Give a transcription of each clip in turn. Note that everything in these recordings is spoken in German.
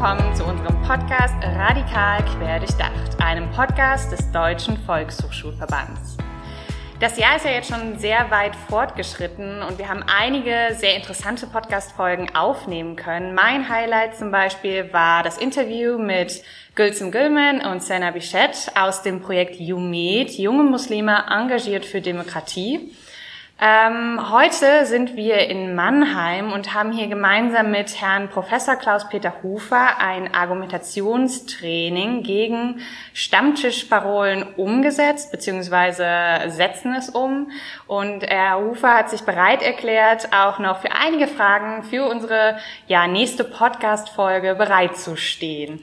willkommen zu unserem Podcast Radikal Quer Durchdacht, einem Podcast des Deutschen Volkshochschulverbands. Das Jahr ist ja jetzt schon sehr weit fortgeschritten und wir haben einige sehr interessante Podcast-Folgen aufnehmen können. Mein Highlight zum Beispiel war das Interview mit Gülsüm Gülmen und Sena Bichette aus dem Projekt UMED, Junge Muslime engagiert für Demokratie. Ähm, heute sind wir in Mannheim und haben hier gemeinsam mit Herrn Professor Klaus-Peter Hufer ein Argumentationstraining gegen Stammtischparolen umgesetzt, beziehungsweise setzen es um. Und Herr Hufer hat sich bereit erklärt, auch noch für einige Fragen für unsere ja, nächste Podcast-Folge bereitzustehen.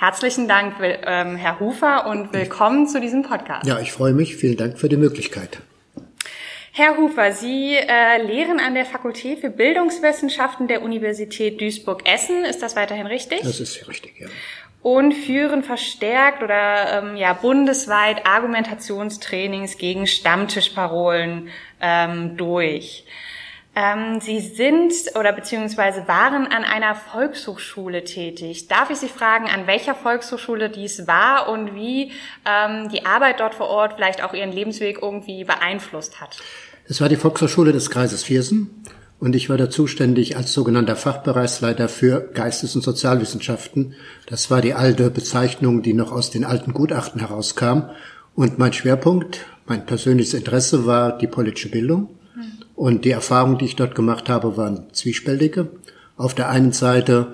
Herzlichen Dank, ähm, Herr Hufer, und willkommen zu diesem Podcast. Ja, ich freue mich. Vielen Dank für die Möglichkeit. Herr Hufer, Sie äh, lehren an der Fakultät für Bildungswissenschaften der Universität Duisburg-Essen. Ist das weiterhin richtig? Das ist richtig, ja. Und führen verstärkt oder ähm, ja bundesweit Argumentationstrainings gegen Stammtischparolen ähm, durch. Ähm, Sie sind oder beziehungsweise waren an einer Volkshochschule tätig. Darf ich Sie fragen, an welcher Volkshochschule dies war und wie ähm, die Arbeit dort vor Ort vielleicht auch Ihren Lebensweg irgendwie beeinflusst hat? Es war die Volkshochschule des Kreises Viersen und ich war da zuständig als sogenannter Fachbereichsleiter für Geistes- und Sozialwissenschaften. Das war die alte Bezeichnung, die noch aus den alten Gutachten herauskam. Und mein Schwerpunkt, mein persönliches Interesse war die politische Bildung. Und die Erfahrungen, die ich dort gemacht habe, waren zwiespältige. Auf der einen Seite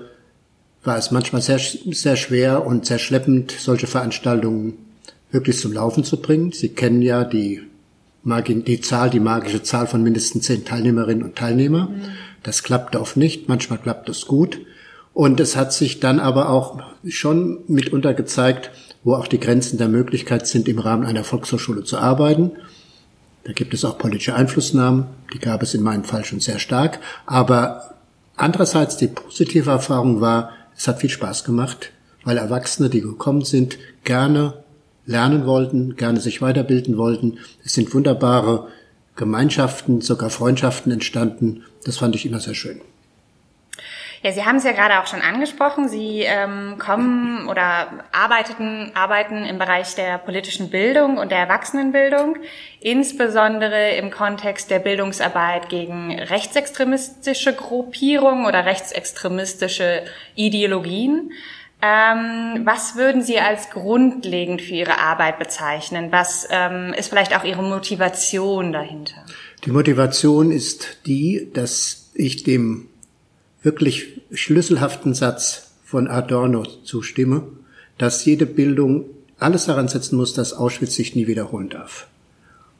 war es manchmal sehr, sehr schwer und sehr schleppend, solche Veranstaltungen wirklich zum Laufen zu bringen. Sie kennen ja die, die Zahl, die magische Zahl von mindestens zehn Teilnehmerinnen und Teilnehmer. Mhm. Das klappt oft nicht, manchmal klappt es gut. Und es hat sich dann aber auch schon mitunter gezeigt, wo auch die Grenzen der Möglichkeit sind, im Rahmen einer Volkshochschule zu arbeiten. Da gibt es auch politische Einflussnahmen, die gab es in meinem Fall schon sehr stark. Aber andererseits die positive Erfahrung war, es hat viel Spaß gemacht, weil Erwachsene, die gekommen sind, gerne lernen wollten, gerne sich weiterbilden wollten. Es sind wunderbare Gemeinschaften, sogar Freundschaften entstanden. Das fand ich immer sehr schön. Ja, Sie haben es ja gerade auch schon angesprochen. Sie ähm, kommen oder arbeiteten, arbeiten im Bereich der politischen Bildung und der Erwachsenenbildung, insbesondere im Kontext der Bildungsarbeit gegen rechtsextremistische Gruppierungen oder rechtsextremistische Ideologien. Ähm, was würden Sie als grundlegend für Ihre Arbeit bezeichnen? Was ähm, ist vielleicht auch Ihre Motivation dahinter? Die Motivation ist die, dass ich dem wirklich schlüsselhaften Satz von Adorno zustimme, dass jede Bildung alles daran setzen muss, dass Auschwitz sich nie wiederholen darf.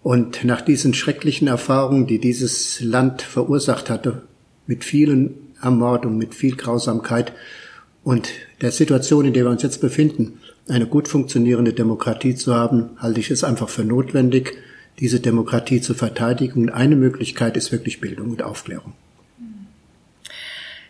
Und nach diesen schrecklichen Erfahrungen, die dieses Land verursacht hatte, mit vielen Ermordungen, mit viel Grausamkeit und der Situation, in der wir uns jetzt befinden, eine gut funktionierende Demokratie zu haben, halte ich es einfach für notwendig, diese Demokratie zu verteidigen. Eine Möglichkeit ist wirklich Bildung und Aufklärung.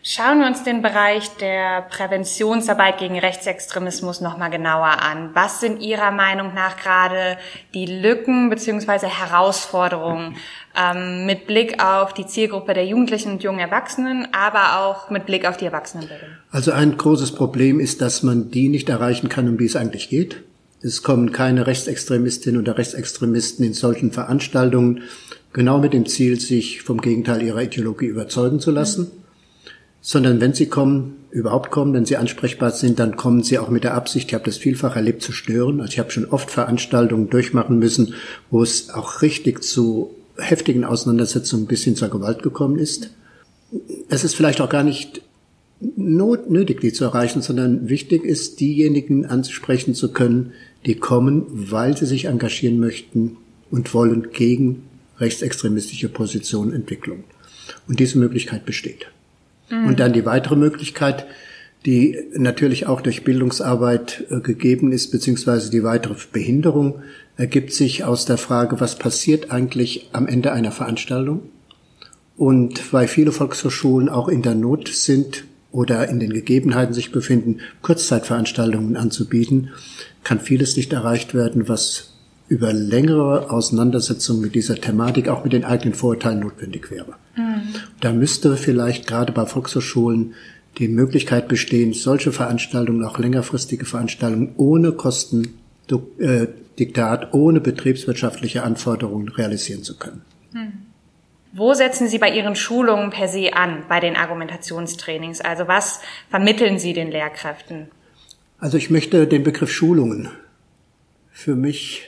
Schauen wir uns den Bereich der Präventionsarbeit gegen Rechtsextremismus nochmal genauer an. Was sind Ihrer Meinung nach gerade die Lücken beziehungsweise Herausforderungen ähm, mit Blick auf die Zielgruppe der Jugendlichen und jungen Erwachsenen, aber auch mit Blick auf die Erwachsenenbildung? Also ein großes Problem ist, dass man die nicht erreichen kann, um die es eigentlich geht. Es kommen keine Rechtsextremistinnen oder Rechtsextremisten in solchen Veranstaltungen, genau mit dem Ziel, sich vom Gegenteil ihrer Ideologie überzeugen zu lassen. Mhm sondern wenn sie kommen, überhaupt kommen, wenn sie ansprechbar sind, dann kommen sie auch mit der Absicht, ich habe das vielfach erlebt, zu stören. Also ich habe schon oft Veranstaltungen durchmachen müssen, wo es auch richtig zu heftigen Auseinandersetzungen bis hin zur Gewalt gekommen ist. Es ist vielleicht auch gar nicht not nötig, die zu erreichen, sondern wichtig ist, diejenigen ansprechen zu können, die kommen, weil sie sich engagieren möchten und wollen gegen rechtsextremistische Positionen Entwicklung. Und diese Möglichkeit besteht. Und dann die weitere Möglichkeit, die natürlich auch durch Bildungsarbeit äh, gegeben ist, beziehungsweise die weitere Behinderung ergibt sich aus der Frage, was passiert eigentlich am Ende einer Veranstaltung? Und weil viele Volkshochschulen auch in der Not sind oder in den Gegebenheiten sich befinden, Kurzzeitveranstaltungen anzubieten, kann vieles nicht erreicht werden, was über längere Auseinandersetzungen mit dieser Thematik, auch mit den eigenen Vorurteilen notwendig wäre. Mhm. Da müsste vielleicht gerade bei Volkshochschulen die Möglichkeit bestehen, solche Veranstaltungen, auch längerfristige Veranstaltungen ohne Kostendiktat, äh, ohne betriebswirtschaftliche Anforderungen realisieren zu können. Hm. Wo setzen Sie bei Ihren Schulungen per se an, bei den Argumentationstrainings? Also was vermitteln Sie den Lehrkräften? Also ich möchte den Begriff Schulungen für mich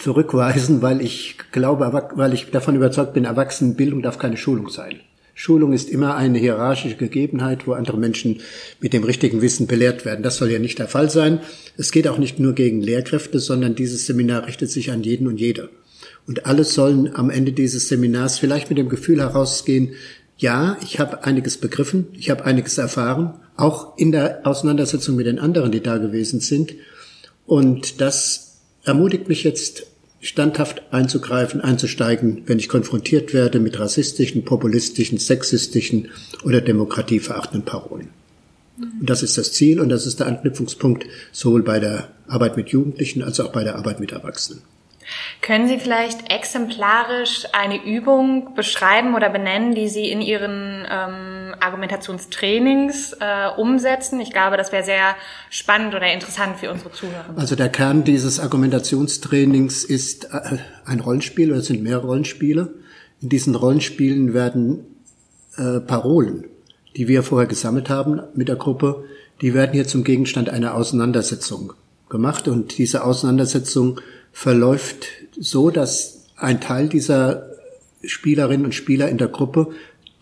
zurückweisen, weil ich glaube, weil ich davon überzeugt bin, Erwachsenenbildung darf keine Schulung sein. Schulung ist immer eine hierarchische Gegebenheit, wo andere Menschen mit dem richtigen Wissen belehrt werden. Das soll ja nicht der Fall sein. Es geht auch nicht nur gegen Lehrkräfte, sondern dieses Seminar richtet sich an jeden und jede. Und alle sollen am Ende dieses Seminars vielleicht mit dem Gefühl herausgehen, ja, ich habe einiges begriffen, ich habe einiges erfahren, auch in der Auseinandersetzung mit den anderen, die da gewesen sind. Und das ermutigt mich jetzt, standhaft einzugreifen, einzusteigen, wenn ich konfrontiert werde mit rassistischen, populistischen, sexistischen oder demokratieverachtenden Parolen. Und das ist das Ziel und das ist der Anknüpfungspunkt sowohl bei der Arbeit mit Jugendlichen als auch bei der Arbeit mit Erwachsenen. Können Sie vielleicht exemplarisch eine Übung beschreiben oder benennen, die Sie in Ihren ähm, Argumentationstrainings äh, umsetzen? Ich glaube, das wäre sehr spannend oder interessant für unsere Zuhörer. Also der Kern dieses Argumentationstrainings ist äh, ein Rollenspiel oder es sind mehrere Rollenspiele. In diesen Rollenspielen werden äh, Parolen, die wir vorher gesammelt haben mit der Gruppe, die werden hier zum Gegenstand einer Auseinandersetzung gemacht und diese Auseinandersetzung verläuft so, dass ein Teil dieser Spielerinnen und Spieler in der Gruppe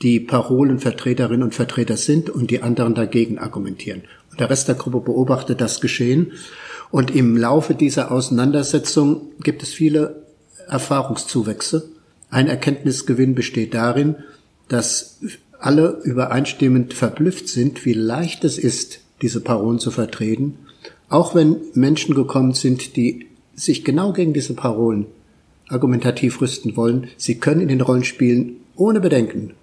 die Parolenvertreterinnen und Vertreter sind und die anderen dagegen argumentieren. Und der Rest der Gruppe beobachtet das Geschehen. Und im Laufe dieser Auseinandersetzung gibt es viele Erfahrungszuwächse. Ein Erkenntnisgewinn besteht darin, dass alle übereinstimmend verblüfft sind, wie leicht es ist, diese Parolen zu vertreten, auch wenn Menschen gekommen sind, die sich genau gegen diese Parolen argumentativ rüsten wollen, sie können in den Rollenspielen ohne Bedenken,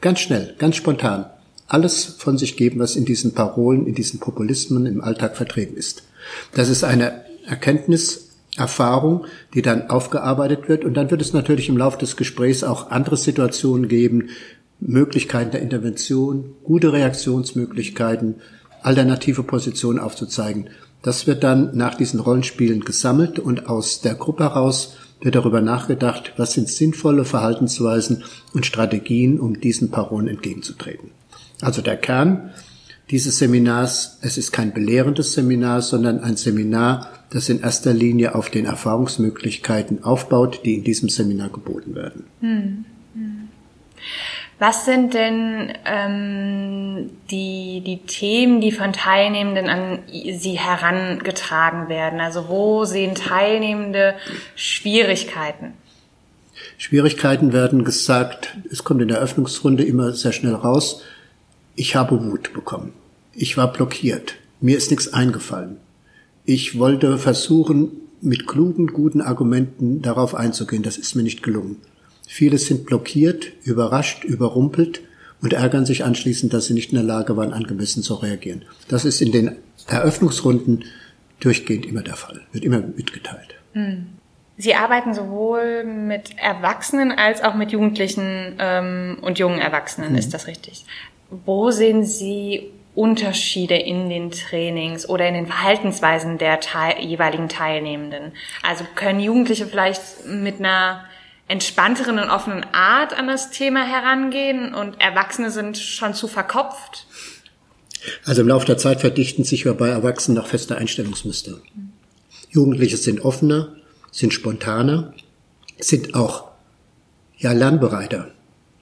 ganz schnell, ganz spontan, alles von sich geben, was in diesen Parolen, in diesen Populismen im Alltag vertreten ist. Das ist eine Erkenntnis, Erfahrung, die dann aufgearbeitet wird. Und dann wird es natürlich im Laufe des Gesprächs auch andere Situationen geben, Möglichkeiten der Intervention, gute Reaktionsmöglichkeiten, alternative Positionen aufzuzeigen. Das wird dann nach diesen Rollenspielen gesammelt und aus der Gruppe heraus wird darüber nachgedacht, was sind sinnvolle Verhaltensweisen und Strategien, um diesen Parolen entgegenzutreten. Also der Kern dieses Seminars, es ist kein belehrendes Seminar, sondern ein Seminar, das in erster Linie auf den Erfahrungsmöglichkeiten aufbaut, die in diesem Seminar geboten werden. Hm. Was sind denn ähm, die, die Themen, die von Teilnehmenden an Sie herangetragen werden? Also wo sehen Teilnehmende Schwierigkeiten? Schwierigkeiten werden gesagt, es kommt in der Eröffnungsrunde immer sehr schnell raus, ich habe Wut bekommen. Ich war blockiert. Mir ist nichts eingefallen. Ich wollte versuchen, mit klugen, guten Argumenten darauf einzugehen. Das ist mir nicht gelungen. Viele sind blockiert, überrascht, überrumpelt und ärgern sich anschließend, dass sie nicht in der Lage waren, angemessen zu reagieren. Das ist in den Eröffnungsrunden durchgehend immer der Fall, wird immer mitgeteilt. Hm. Sie arbeiten sowohl mit Erwachsenen als auch mit Jugendlichen ähm, und jungen Erwachsenen, mhm. ist das richtig? Wo sehen Sie Unterschiede in den Trainings oder in den Verhaltensweisen der teil jeweiligen Teilnehmenden? Also können Jugendliche vielleicht mit einer entspannteren und offenen Art an das Thema herangehen und Erwachsene sind schon zu verkopft? Also im Laufe der Zeit verdichten sich bei Erwachsenen noch feste Einstellungsmuster. Jugendliche sind offener, sind spontaner, sind auch ja lernbereiter.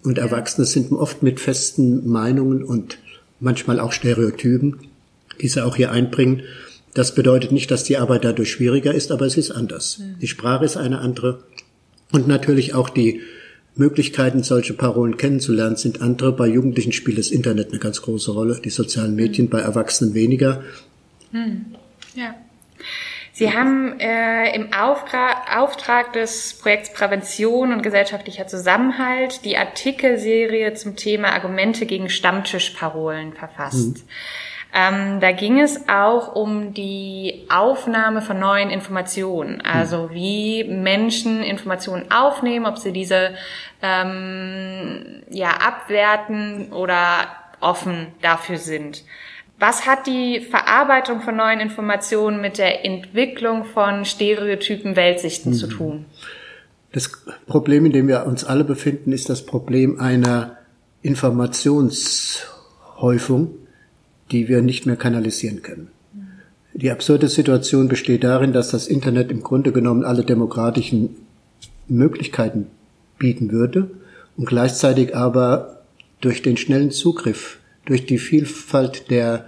Und Erwachsene sind oft mit festen Meinungen und manchmal auch Stereotypen, die sie auch hier einbringen. Das bedeutet nicht, dass die Arbeit dadurch schwieriger ist, aber es ist anders. Mhm. Die Sprache ist eine andere, und natürlich auch die Möglichkeiten, solche Parolen kennenzulernen, sind andere. Bei Jugendlichen spielt das Internet eine ganz große Rolle, die sozialen Medien, bei Erwachsenen weniger. Hm. Ja. Sie haben äh, im Auftrag, Auftrag des Projekts Prävention und gesellschaftlicher Zusammenhalt die Artikelserie zum Thema Argumente gegen Stammtischparolen verfasst. Hm. Ähm, da ging es auch um die Aufnahme von neuen Informationen, also hm. wie Menschen Informationen aufnehmen, ob sie diese ähm, ja abwerten oder offen dafür sind. Was hat die Verarbeitung von neuen Informationen mit der Entwicklung von Stereotypen Weltsichten mhm. zu tun? Das Problem, in dem wir uns alle befinden, ist das Problem einer Informationshäufung, die wir nicht mehr kanalisieren können. Die absurde Situation besteht darin, dass das Internet im Grunde genommen alle demokratischen Möglichkeiten bieten würde und gleichzeitig aber durch den schnellen Zugriff, durch die Vielfalt der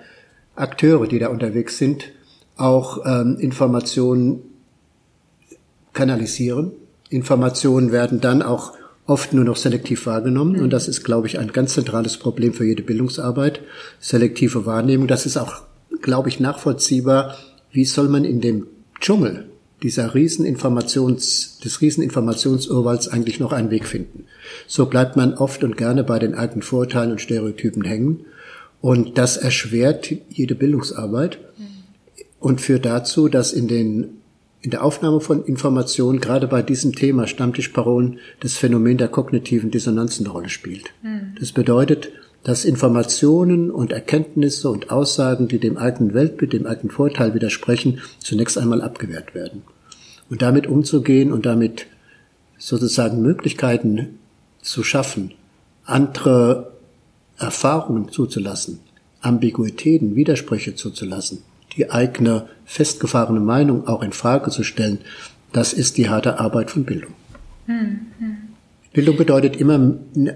Akteure, die da unterwegs sind, auch ähm, Informationen kanalisieren. Informationen werden dann auch oft nur noch selektiv wahrgenommen. Und das ist, glaube ich, ein ganz zentrales Problem für jede Bildungsarbeit. Selektive Wahrnehmung. Das ist auch, glaube ich, nachvollziehbar. Wie soll man in dem Dschungel dieser Rieseninformations, des Rieseninformationsurwalds eigentlich noch einen Weg finden? So bleibt man oft und gerne bei den alten Vorurteilen und Stereotypen hängen. Und das erschwert jede Bildungsarbeit und führt dazu, dass in den in der Aufnahme von Informationen gerade bei diesem Thema Stammtischparolen das Phänomen der kognitiven Dissonanz eine Rolle spielt. Mhm. Das bedeutet, dass Informationen und Erkenntnisse und Aussagen, die dem alten Weltbild, dem alten Vorteil widersprechen, zunächst einmal abgewehrt werden. Und damit umzugehen und damit sozusagen Möglichkeiten zu schaffen, andere Erfahrungen zuzulassen, Ambiguitäten, Widersprüche zuzulassen, die eigene festgefahrene Meinung auch in Frage zu stellen, das ist die harte Arbeit von Bildung. Hm, hm. Bildung bedeutet immer,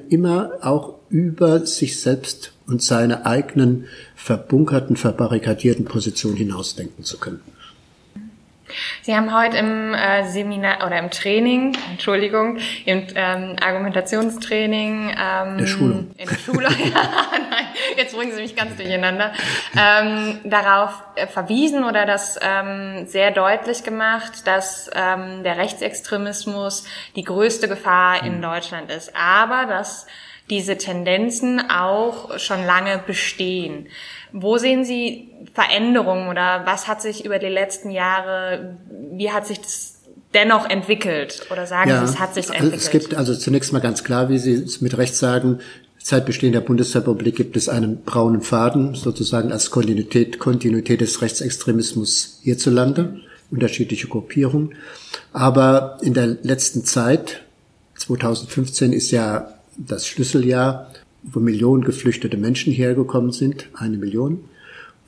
immer auch über sich selbst und seine eigenen verbunkerten, verbarrikadierten Positionen hinausdenken zu können. Sie haben heute im äh, Seminar oder im Training, Entschuldigung, im ähm, Argumentationstraining ähm, der Schulung. in der Schule, ja, nein, jetzt bringen Sie mich ganz durcheinander, ähm, darauf äh, verwiesen oder das ähm, sehr deutlich gemacht, dass ähm, der Rechtsextremismus die größte Gefahr in mhm. Deutschland ist, aber dass diese Tendenzen auch schon lange bestehen. Wo sehen Sie Veränderungen oder was hat sich über die letzten Jahre, wie hat sich das dennoch entwickelt? Oder sagen ja, Sie, es hat sich entwickelt? Es gibt also zunächst mal ganz klar, wie Sie es mit Recht sagen, seit Bestehen der Bundesrepublik gibt es einen braunen Faden, sozusagen als Kontinuität, Kontinuität des Rechtsextremismus hierzulande, unterschiedliche Gruppierungen. Aber in der letzten Zeit, 2015 ist ja das Schlüsseljahr, wo Millionen geflüchtete Menschen hergekommen sind, eine Million,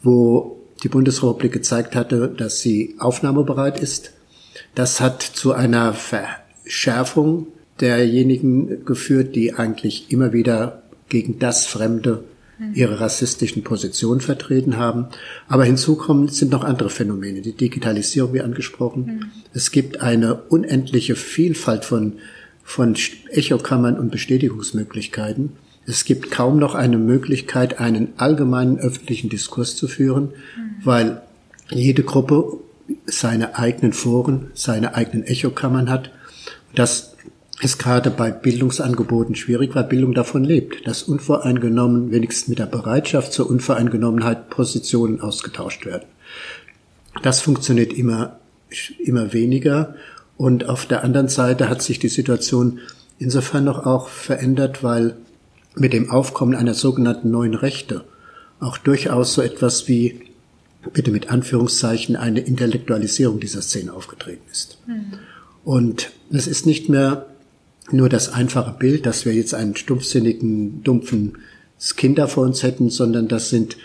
wo die Bundesrepublik gezeigt hatte, dass sie aufnahmebereit ist. Das hat zu einer Verschärfung derjenigen geführt, die eigentlich immer wieder gegen das Fremde ihre rassistischen Positionen vertreten haben. Aber hinzu kommen sind noch andere Phänomene. Die Digitalisierung, wie angesprochen. Mhm. Es gibt eine unendliche Vielfalt von, von Echokammern und Bestätigungsmöglichkeiten. Es gibt kaum noch eine Möglichkeit, einen allgemeinen öffentlichen Diskurs zu führen, mhm. weil jede Gruppe seine eigenen Foren, seine eigenen Echokammern hat. Das ist gerade bei Bildungsangeboten schwierig, weil Bildung davon lebt, dass unvoreingenommen, wenigstens mit der Bereitschaft zur Unvoreingenommenheit Positionen ausgetauscht werden. Das funktioniert immer, immer weniger. Und auf der anderen Seite hat sich die Situation insofern noch auch verändert, weil mit dem Aufkommen einer sogenannten neuen Rechte auch durchaus so etwas wie, bitte mit Anführungszeichen, eine Intellektualisierung dieser Szene aufgetreten ist. Mhm. Und es ist nicht mehr nur das einfache Bild, dass wir jetzt einen stumpfsinnigen, dumpfen Kinder vor uns hätten, sondern das sind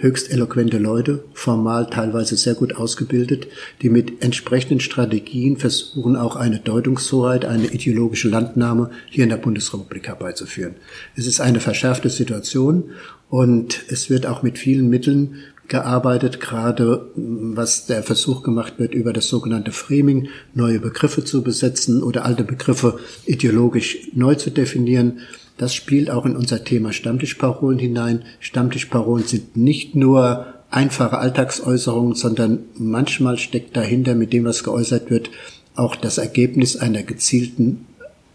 höchst eloquente Leute, formal teilweise sehr gut ausgebildet, die mit entsprechenden Strategien versuchen, auch eine Deutungshoheit, eine ideologische Landnahme hier in der Bundesrepublik herbeizuführen. Es ist eine verschärfte Situation und es wird auch mit vielen Mitteln gearbeitet, gerade was der Versuch gemacht wird, über das sogenannte Framing neue Begriffe zu besetzen oder alte Begriffe ideologisch neu zu definieren. Das spielt auch in unser Thema Stammtischparolen hinein. Stammtischparolen sind nicht nur einfache Alltagsäußerungen, sondern manchmal steckt dahinter mit dem, was geäußert wird, auch das Ergebnis einer gezielten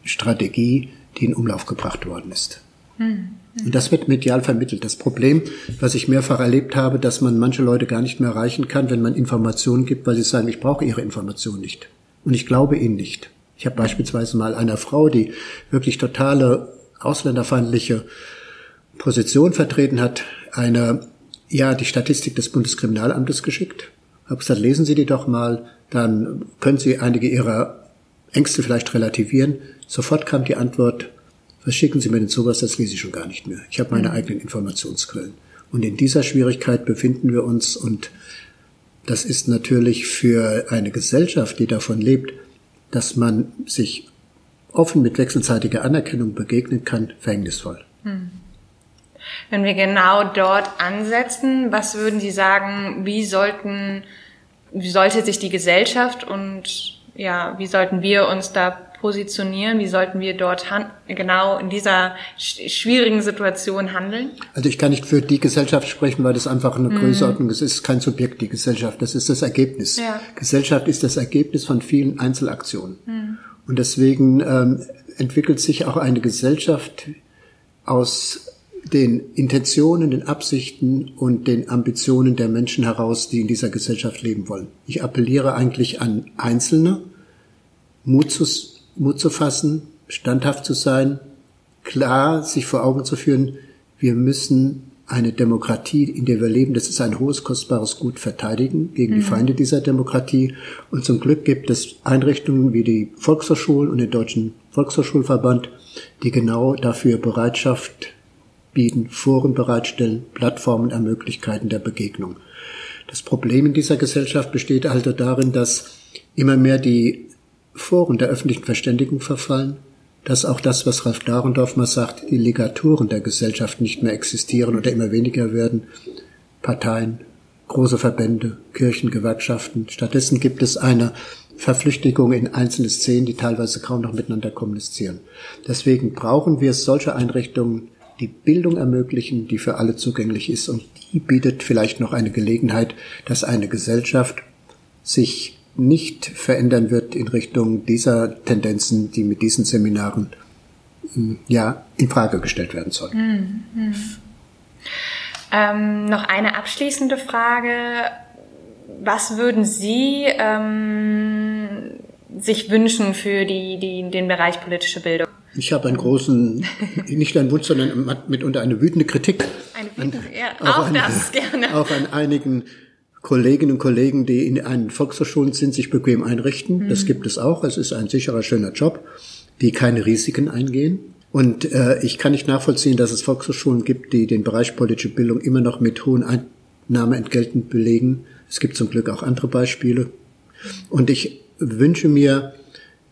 Strategie, die in Umlauf gebracht worden ist. Hm. Und das wird medial vermittelt. Das Problem, was ich mehrfach erlebt habe, dass man manche Leute gar nicht mehr erreichen kann, wenn man Informationen gibt, weil sie sagen, ich brauche ihre Information nicht. Und ich glaube ihnen nicht. Ich habe beispielsweise mal einer Frau, die wirklich totale ausländerfeindliche Position vertreten hat, eine, ja, die Statistik des Bundeskriminalamtes geschickt. Habe gesagt, lesen Sie die doch mal, dann können Sie einige Ihrer Ängste vielleicht relativieren. Sofort kam die Antwort, was schicken Sie mir denn sowas, das lese ich schon gar nicht mehr. Ich habe meine mhm. eigenen Informationsquellen. Und in dieser Schwierigkeit befinden wir uns und das ist natürlich für eine Gesellschaft, die davon lebt, dass man sich offen mit wechselseitiger Anerkennung begegnen kann, verhängnisvoll. Mhm. Wenn wir genau dort ansetzen, was würden Sie sagen, wie sollten, wie sollte sich die Gesellschaft und ja, wie sollten wir uns da positionieren? Wie sollten wir dort genau in dieser schwierigen Situation handeln? Also ich kann nicht für die Gesellschaft sprechen, weil das einfach eine mhm. Größenordnung ist. Es ist kein Subjekt, die Gesellschaft. Das ist das Ergebnis. Ja. Gesellschaft ist das Ergebnis von vielen Einzelaktionen. Mhm. Und deswegen ähm, entwickelt sich auch eine Gesellschaft aus den Intentionen, den Absichten und den Ambitionen der Menschen heraus, die in dieser Gesellschaft leben wollen. Ich appelliere eigentlich an Einzelne, Mut zu, Mut zu fassen, standhaft zu sein, klar sich vor Augen zu führen, wir müssen eine Demokratie, in der wir leben, das ist ein hohes, kostbares Gut, verteidigen gegen mhm. die Feinde dieser Demokratie. Und zum Glück gibt es Einrichtungen wie die Volkshochschulen und den Deutschen Volkshochschulverband, die genau dafür Bereitschaft bieten, Foren bereitstellen, Plattformen ermöglichen der Begegnung. Das Problem in dieser Gesellschaft besteht also darin, dass immer mehr die Foren der öffentlichen Verständigung verfallen, dass auch das, was Ralf Dahrendorf mal sagt, die Ligaturen der Gesellschaft nicht mehr existieren oder immer weniger werden, Parteien, große Verbände, Kirchen, Gewerkschaften. Stattdessen gibt es eine Verflüchtigung in einzelne Szenen, die teilweise kaum noch miteinander kommunizieren. Deswegen brauchen wir solche Einrichtungen, die Bildung ermöglichen, die für alle zugänglich ist und die bietet vielleicht noch eine Gelegenheit, dass eine Gesellschaft sich nicht verändern wird in Richtung dieser Tendenzen, die mit diesen Seminaren hm, ja in Frage gestellt werden sollen. Mhm. Ähm, noch eine abschließende Frage. Was würden Sie ähm, sich wünschen für die, die, den Bereich politische Bildung? Ich habe einen großen, nicht einen Wunsch, sondern mitunter eine wütende Kritik. Eine wütende, an, ja, auch, auch an, das gerne. Auch an einigen Kolleginnen und Kollegen, die in einen Volkshochschulen sind, sich bequem einrichten. Mhm. Das gibt es auch. Es ist ein sicherer, schöner Job, die keine Risiken eingehen. Und äh, ich kann nicht nachvollziehen, dass es Volkshochschulen gibt, die den Bereich politische Bildung immer noch mit hohen Einnahmeentgelten belegen. Es gibt zum Glück auch andere Beispiele. Und ich wünsche mir,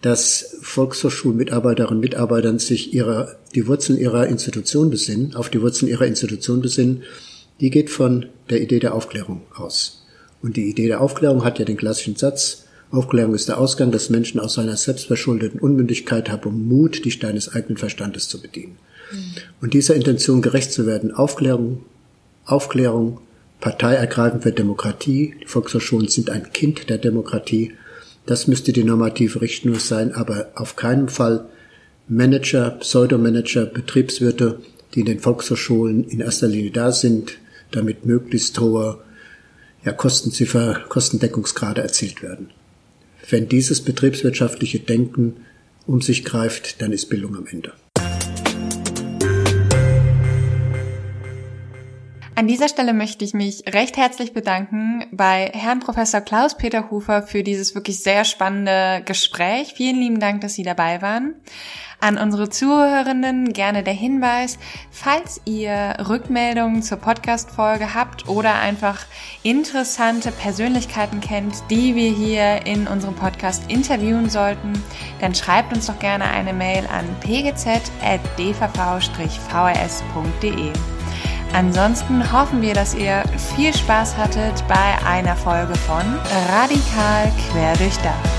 dass Volkshochschulmitarbeiterinnen und Mitarbeitern sich ihrer, die Wurzeln ihrer Institution besinnen, auf die Wurzeln ihrer Institution besinnen. Die geht von der Idee der Aufklärung aus. Und die Idee der Aufklärung hat ja den klassischen Satz, Aufklärung ist der Ausgang, dass Menschen aus seiner selbstverschuldeten Unmündigkeit haben Mut, die Steine des eigenen Verstandes zu bedienen. Mhm. Und dieser Intention gerecht zu werden, Aufklärung, Aufklärung, Parteiergreifend für Demokratie, die Volkshochschulen sind ein Kind der Demokratie, das müsste die normative Richtschnur sein, aber auf keinen Fall Manager, Pseudomanager, Betriebswirte, die in den Volkshochschulen in erster Linie da sind, damit möglichst hohe ja, Kostenziffer, Kostendeckungsgrade erzielt werden. Wenn dieses betriebswirtschaftliche Denken um sich greift, dann ist Bildung am Ende. An dieser Stelle möchte ich mich recht herzlich bedanken bei Herrn Professor Klaus-Peter Hufer für dieses wirklich sehr spannende Gespräch. Vielen lieben Dank, dass Sie dabei waren. An unsere Zuhörerinnen gerne der Hinweis, falls ihr Rückmeldungen zur Podcast-Folge habt oder einfach interessante Persönlichkeiten kennt, die wir hier in unserem Podcast interviewen sollten, dann schreibt uns doch gerne eine Mail an pgz.dvv-vrs.de. Ansonsten hoffen wir, dass ihr viel Spaß hattet bei einer Folge von Radikal quer durchdacht.